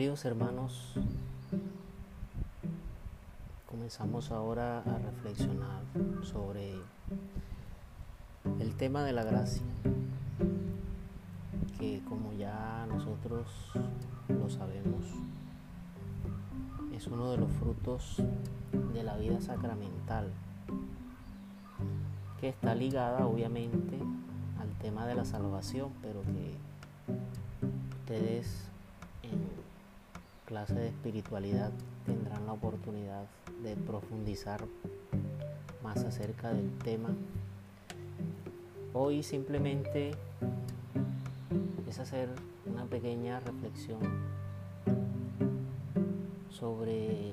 Queridos hermanos, comenzamos ahora a reflexionar sobre el tema de la gracia, que como ya nosotros lo sabemos, es uno de los frutos de la vida sacramental, que está ligada obviamente al tema de la salvación, pero que ustedes clase de espiritualidad tendrán la oportunidad de profundizar más acerca del tema. Hoy simplemente es hacer una pequeña reflexión sobre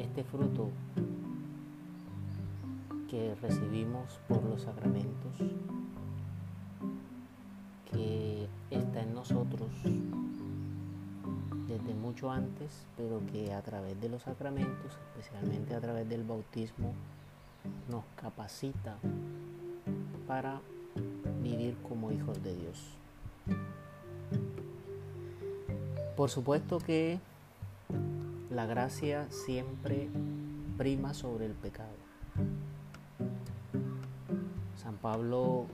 este fruto que recibimos por los sacramentos, que está en nosotros desde mucho antes, pero que a través de los sacramentos, especialmente a través del bautismo, nos capacita para vivir como hijos de Dios. Por supuesto que la gracia siempre prima sobre el pecado. San Pablo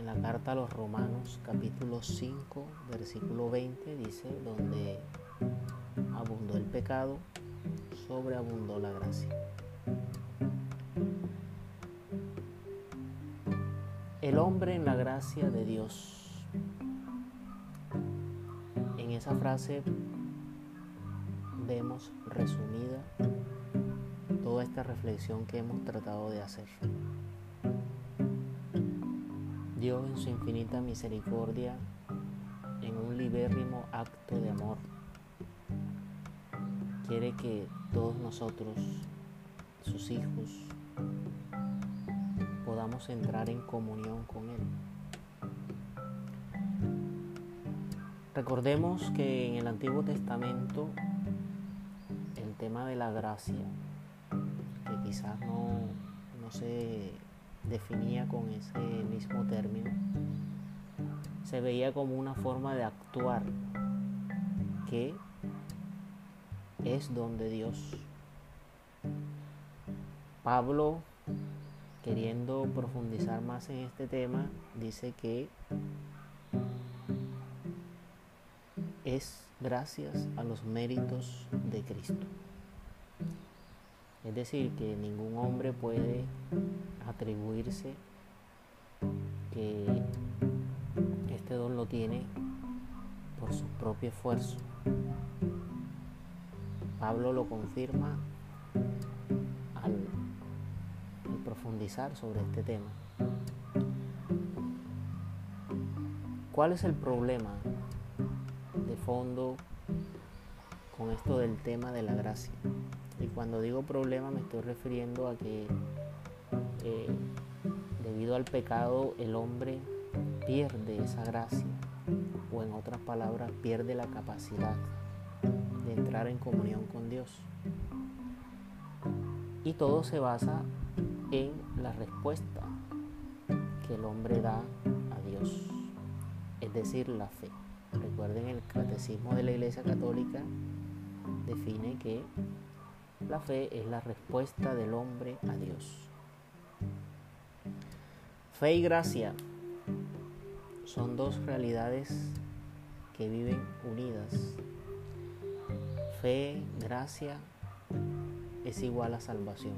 en la carta a los Romanos capítulo 5 versículo 20 dice, donde abundó el pecado, sobreabundó la gracia. El hombre en la gracia de Dios. En esa frase vemos resumida toda esta reflexión que hemos tratado de hacer. Dios en su infinita misericordia, en un libérrimo acto de amor, quiere que todos nosotros, sus hijos, podamos entrar en comunión con Él. Recordemos que en el Antiguo Testamento el tema de la gracia, que quizás no, no se definía con ese mismo término, se veía como una forma de actuar que es donde Dios. Pablo, queriendo profundizar más en este tema, dice que es gracias a los méritos de Cristo. Es decir, que ningún hombre puede atribuirse que este don lo tiene por su propio esfuerzo. Pablo lo confirma al, profundizar sobre este tema. ¿Cuál es el problema de fondo con esto del tema de la gracia? Y cuando digo problema me estoy refiriendo a que eh, debido al pecado el hombre pierde esa gracia o en otras palabras pierde la capacidad de entrar en comunión con Dios. Y todo se basa en la respuesta que el hombre da a Dios, es decir, la fe. Recuerden el catecismo de la Iglesia Católica define que la fe es la respuesta del hombre a Dios. Fe y gracia son dos realidades que viven unidas. Fe, gracia es igual a salvación.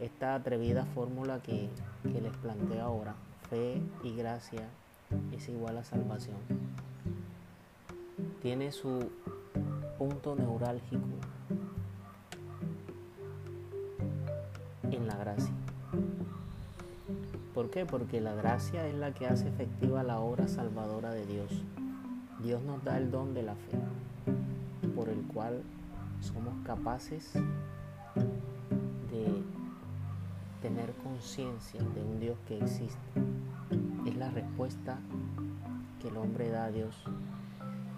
Esta atrevida fórmula que, que les planteo ahora, fe y gracia es igual a salvación, tiene su punto neurálgico gracia. ¿Por qué? Porque la gracia es la que hace efectiva la obra salvadora de Dios. Dios nos da el don de la fe, por el cual somos capaces de tener conciencia de un Dios que existe. Es la respuesta que el hombre da a Dios.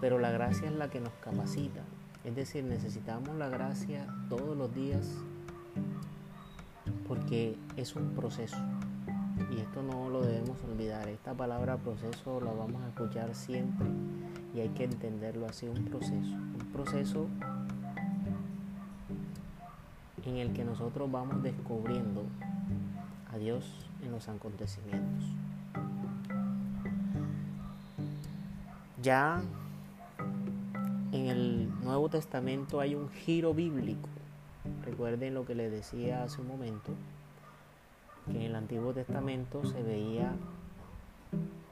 Pero la gracia es la que nos capacita. Es decir, necesitamos la gracia todos los días porque es un proceso. y esto no lo debemos olvidar, esta palabra proceso la vamos a escuchar siempre y hay que entenderlo así, un proceso, un proceso en el que nosotros vamos descubriendo a Dios en los acontecimientos. Ya en el Nuevo Testamento hay un giro bíblico. Recuerden lo que les decía hace un momento, que en el Antiguo Testamento se veía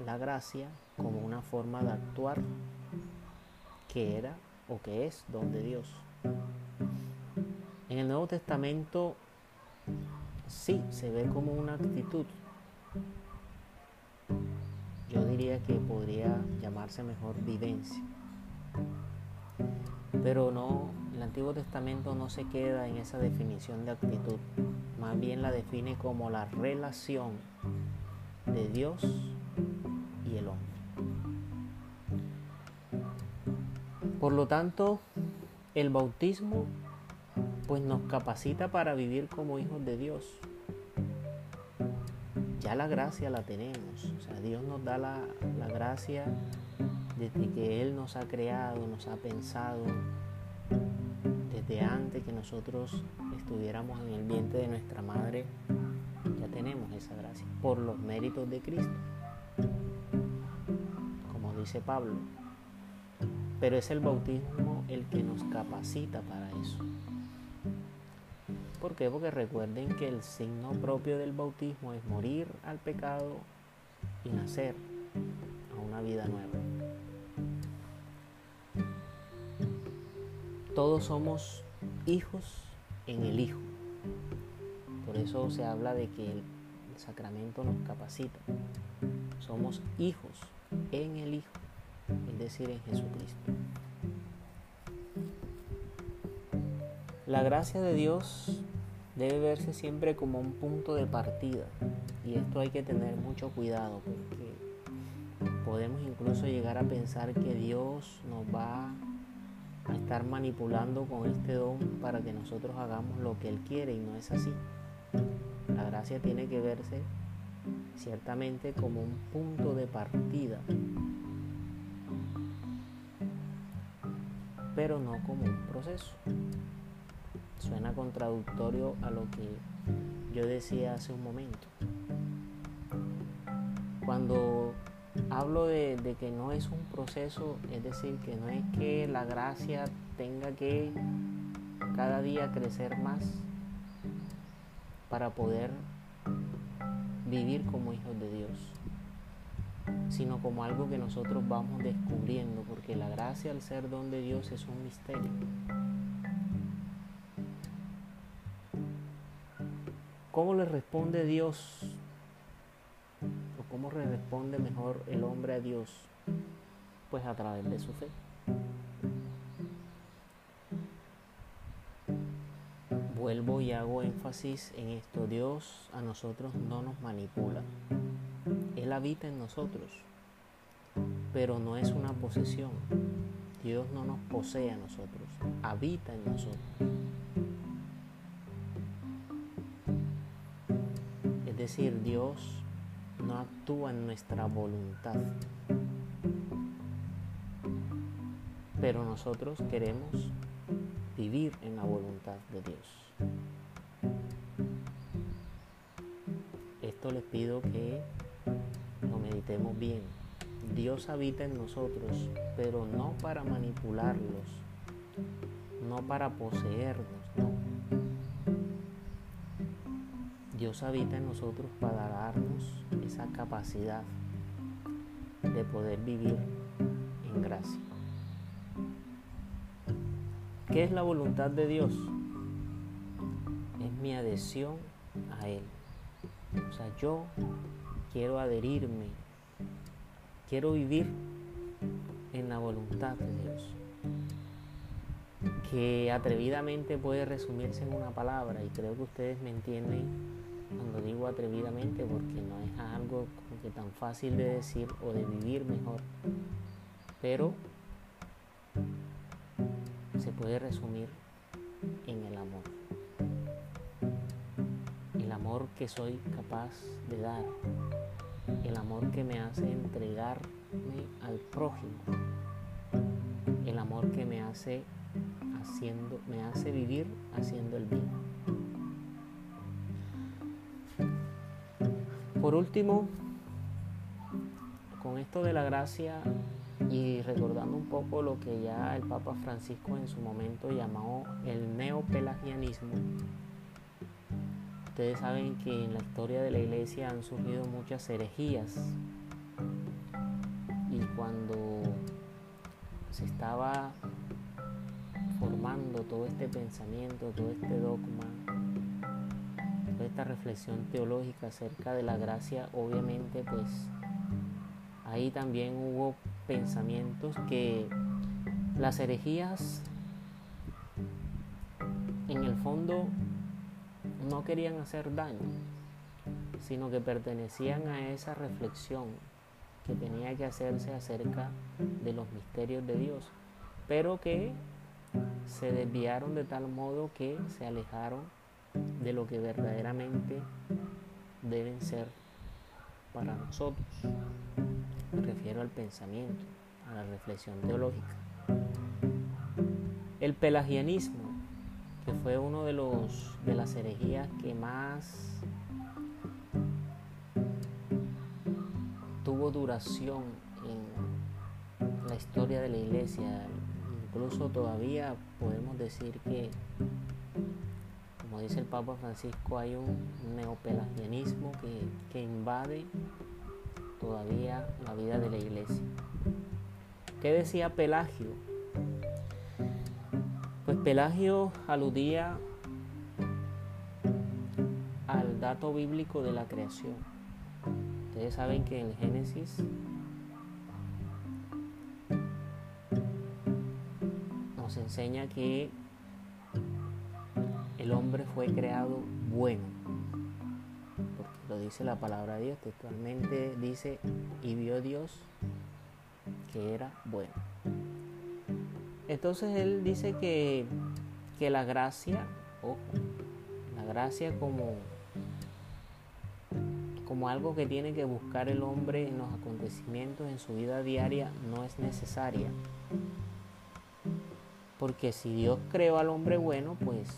la gracia como una forma de actuar que era o que es don de Dios. En el Nuevo Testamento sí se ve como una actitud. Yo diría que podría llamarse mejor vivencia. Pero no, el Antiguo Testamento no se queda en esa definición de actitud, más bien la define como la relación de Dios y el hombre. Por lo tanto, el bautismo pues nos capacita para vivir como hijos de Dios. Ya la gracia la tenemos, o sea, Dios nos da la, la gracia desde que Él nos ha creado, nos ha pensado, desde antes que nosotros estuviéramos en el vientre de nuestra madre, ya tenemos esa gracia, por los méritos de Cristo, como dice Pablo. Pero es el bautismo el que nos capacita para eso. ¿Por qué? Porque recuerden que el signo propio del bautismo es morir al pecado y nacer a una vida nueva. Todos somos hijos en el Hijo. Por eso se habla de que el sacramento nos capacita. Somos hijos en el Hijo, es decir, en Jesucristo. La gracia de Dios debe verse siempre como un punto de partida y esto hay que tener mucho cuidado porque podemos incluso llegar a pensar que Dios nos va estar manipulando con este don para que nosotros hagamos lo que Él quiere y no es así. La gracia tiene que verse ciertamente como un punto de partida, pero no como un proceso. Suena contradictorio a lo que yo decía hace un momento. Cuando hablo de, que no es un proceso, es decir, que no es que la gracia tenga que cada día crecer más para poder vivir como hijos de Dios, sino como algo que nosotros vamos descubriendo, porque la gracia al ser don de Dios es un misterio. ¿Cómo le responde Dios ¿Cómo responde mejor el hombre a Dios? Pues a través de su fe. Vuelvo y hago énfasis en esto. Dios a nosotros no nos manipula. Él habita en nosotros, pero no es una posesión. Dios no nos posee a nosotros, habita en nosotros. Es decir, Dios no actúa en nuestra voluntad. Pero nosotros queremos vivir en la voluntad de Dios. Esto les pido que lo meditemos bien. Dios habita en nosotros, pero no para manipularlos, no para poseernos, Dios habita en nosotros para darnos esa capacidad de poder vivir en gracia. ¿Qué es la voluntad de Dios? Es mi adhesión a Él. O sea, yo quiero adherirme, quiero vivir en la voluntad de Dios, que atrevidamente puede resumirse en una palabra y creo que ustedes me entienden cuando digo atrevidamente porque no es algo que tan fácil de decir o de vivir mejor, pero se puede resumir en el amor. El amor que soy capaz de dar, el amor que me hace entregarme al prójimo, el amor que me hace haciendo, me hace vivir haciendo el bien. Por último, con esto de la gracia y recordando un poco lo que ya el Papa Francisco en su momento llamó el neopelagianismo, ustedes saben que en la historia de la iglesia han surgido muchas herejías. Y cuando se estaba formando todo este pensamiento, todo este dogma, esta reflexión teológica acerca de la gracia, obviamente pues ahí también hubo pensamientos que las herejías en el fondo no querían hacer daño, sino que pertenecían a esa reflexión que tenía que hacerse acerca de los misterios de Dios, pero que se desviaron de tal modo que se alejaron de lo que verdaderamente deben ser para nosotros. Me refiero al pensamiento, a la reflexión teológica. El pelagianismo, que fue uno de los de las herejías que más tuvo duración en la historia de la iglesia. Incluso todavía podemos decir que, como dice el Papa Francisco, hay un neopelagianismo que, que invade todavía la vida de la iglesia. ¿Qué decía Pelagio? Pues Pelagio aludía al dato bíblico de la creación. Ustedes saben que en el Génesis nos enseña que el hombre fue creado bueno lo dice la palabra de Dios, textualmente dice, y vio Dios que era bueno. Entonces él dice que, que la gracia, ojo, la gracia como, como algo que tiene que buscar el hombre en los acontecimientos en su vida diaria no es necesaria. Porque si Dios creó al hombre bueno, pues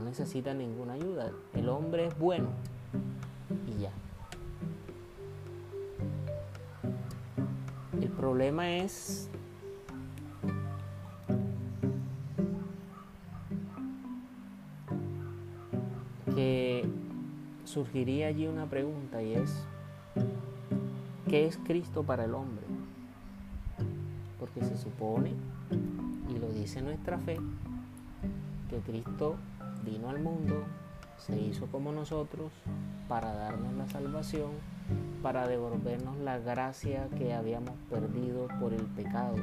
no necesita ninguna ayuda. El hombre es bueno, y ya. El problema es que surgiría allí una pregunta y es, ¿qué es Cristo para el hombre? Porque se supone, y lo dice nuestra fe, que Cristo vino al mundo, se hizo como nosotros para darnos la salvación, para devolvernos la gracia que habíamos perdido por el pecado.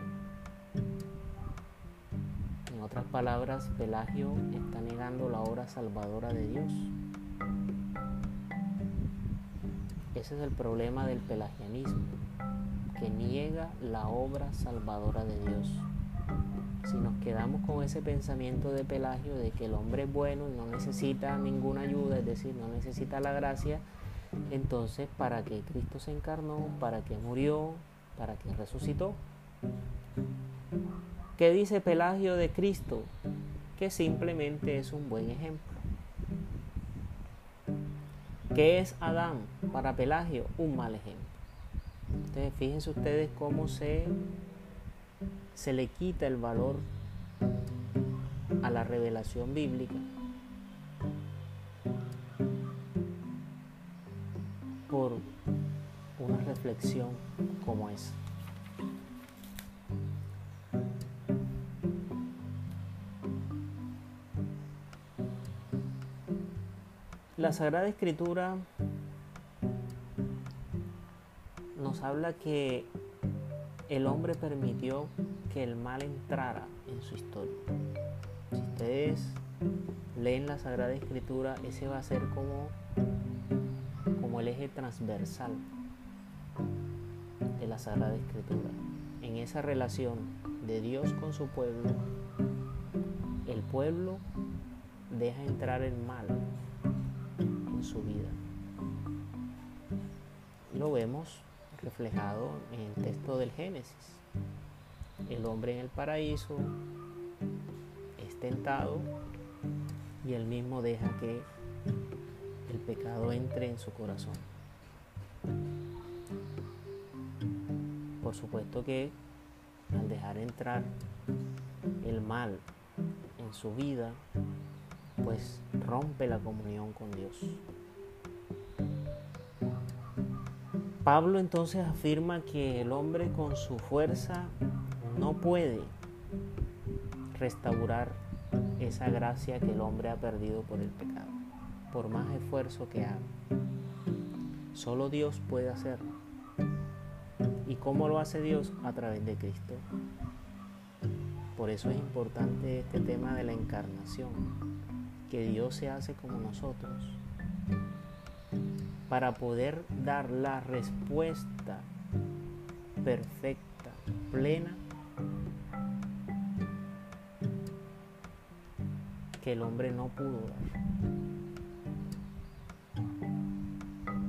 En otras palabras, Pelagio está negando la obra salvadora de Dios. Ese es el problema del pelagianismo, que niega la obra salvadora de Dios si nos quedamos con ese pensamiento de Pelagio de que el hombre es bueno y no necesita ninguna ayuda, es decir, no necesita la gracia, entonces ¿para qué Cristo se encarnó? ¿Para qué murió? ¿Para qué resucitó? ¿Qué dice Pelagio de Cristo? Que simplemente es un buen ejemplo. ¿Qué es Adán para Pelagio? Un mal ejemplo. Entonces, fíjense ustedes cómo se se le quita el valor a la revelación bíblica por una reflexión como esa. La Sagrada Escritura nos habla que el hombre permitió que el mal entrara en su historia. Si ustedes leen la Sagrada Escritura, ese va a ser como, como el eje transversal de la Sagrada Escritura. En esa relación de Dios con su pueblo, el pueblo deja entrar el mal en su vida. Lo vemos reflejado en el texto del Génesis. El hombre en el paraíso es tentado y él mismo deja que el pecado entre en su corazón. Por supuesto que al dejar entrar el mal en su vida, pues rompe la comunión con Dios. Pablo entonces afirma que el hombre con su fuerza no puede restaurar esa gracia que el hombre ha perdido por el pecado, por más esfuerzo que haga. Solo Dios puede hacerlo. ¿Y cómo lo hace Dios? A través de Cristo. Por eso es importante este tema de la encarnación, que Dios se hace como nosotros, para poder dar la respuesta perfecta, plena, que el hombre no pudo dar.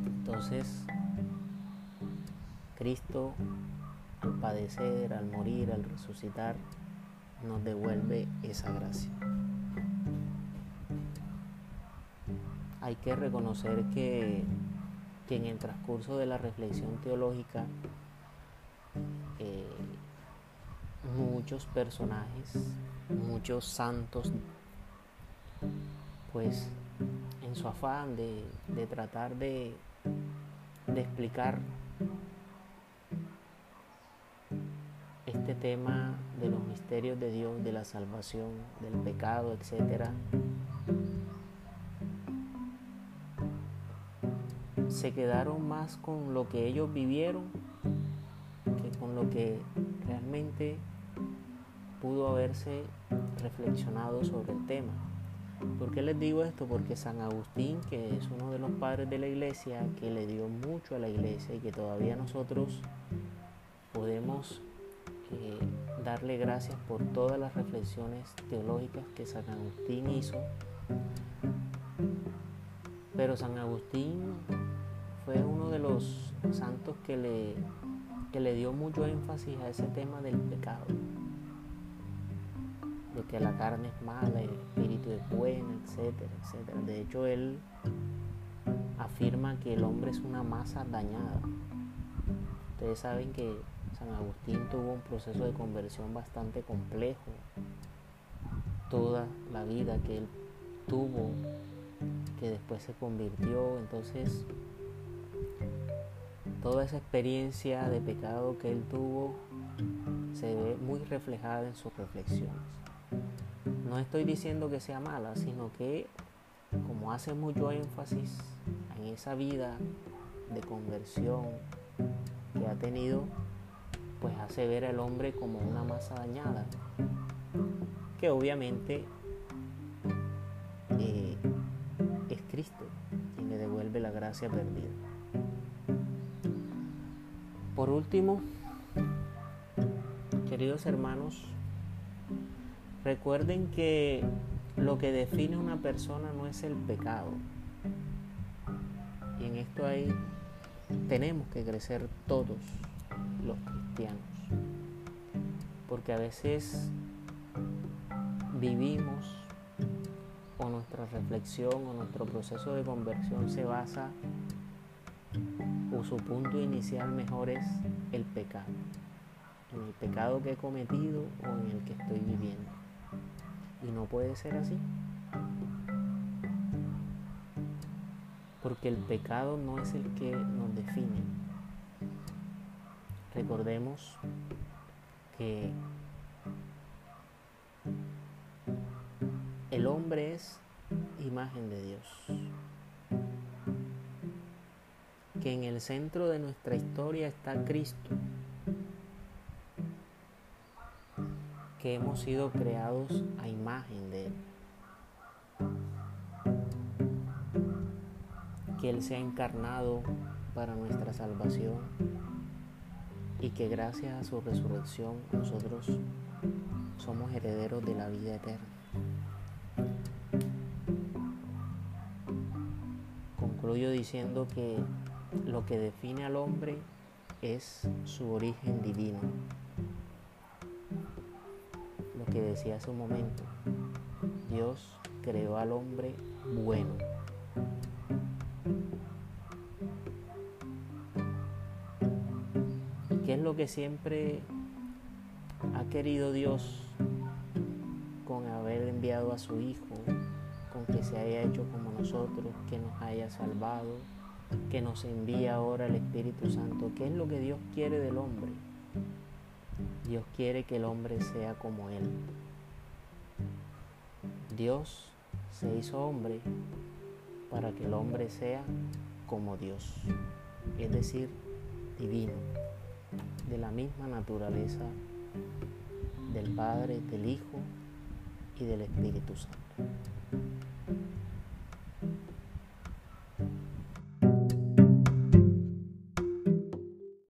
Entonces, Cristo, al padecer, al morir, al resucitar, nos devuelve esa gracia. Hay que reconocer que, en el transcurso de la reflexión teológica eh, muchos personajes, muchos santos, pues en su afán de, tratar de, de explicar este tema de los misterios de Dios, de la salvación, del pecado, etc., se quedaron más con lo que ellos vivieron que con lo que realmente pudo haberse reflexionado sobre el tema. ¿Por qué les digo esto? Porque San Agustín, que es uno de los padres de la iglesia, que le dio mucho a la iglesia y que todavía nosotros podemos eh, darle gracias por todas las reflexiones teológicas que San Agustín hizo. Pero San Agustín fue uno de los santos que le, que le dio mucho énfasis a ese tema del pecado de que la carne es mala, el espíritu es bueno, etcétera, etcétera. De hecho, él afirma que el hombre es una masa dañada. Ustedes saben que San Agustín tuvo un proceso de conversión bastante complejo. Toda la vida que él tuvo, que después se convirtió, entonces toda esa experiencia de pecado que él tuvo se ve muy reflejada en sus reflexiones. No estoy diciendo que sea mala, sino que como hace mucho énfasis en esa vida de conversión que ha tenido, pues hace ver al hombre como una masa dañada, que obviamente eh, es Cristo quien le devuelve la gracia perdida. Por último, queridos hermanos, Recuerden que lo que define una persona no es el pecado. Y en esto ahí tenemos que crecer todos los cristianos. Porque a veces vivimos o nuestra reflexión o nuestro proceso de conversión se basa o su punto inicial mejor es el pecado. En el pecado que he cometido o en el que estoy viviendo. Y no puede ser así. Porque el pecado no es el que nos define. Recordemos que el hombre es imagen de Dios. Que en el centro de nuestra historia está Cristo que hemos sido creados a imagen de Él. Que Él se ha encarnado para nuestra salvación y que gracias a su resurrección nosotros somos herederos de la vida eterna. concluyo diciendo que lo que define al hombre es su origen divino. Que decía hace un momento, Dios creó al hombre bueno. ¿Qué es lo que siempre ha querido Dios con haber enviado a su Hijo, con que se haya hecho como nosotros, que nos haya salvado, que nos envía ahora el Espíritu Santo? ¿Qué es lo que Dios quiere del hombre? Dios quiere que el hombre sea como Él. Dios se hizo hombre para que el hombre sea como Dios, es decir, divino, de la misma naturaleza del Padre, del Hijo y del Espíritu Santo.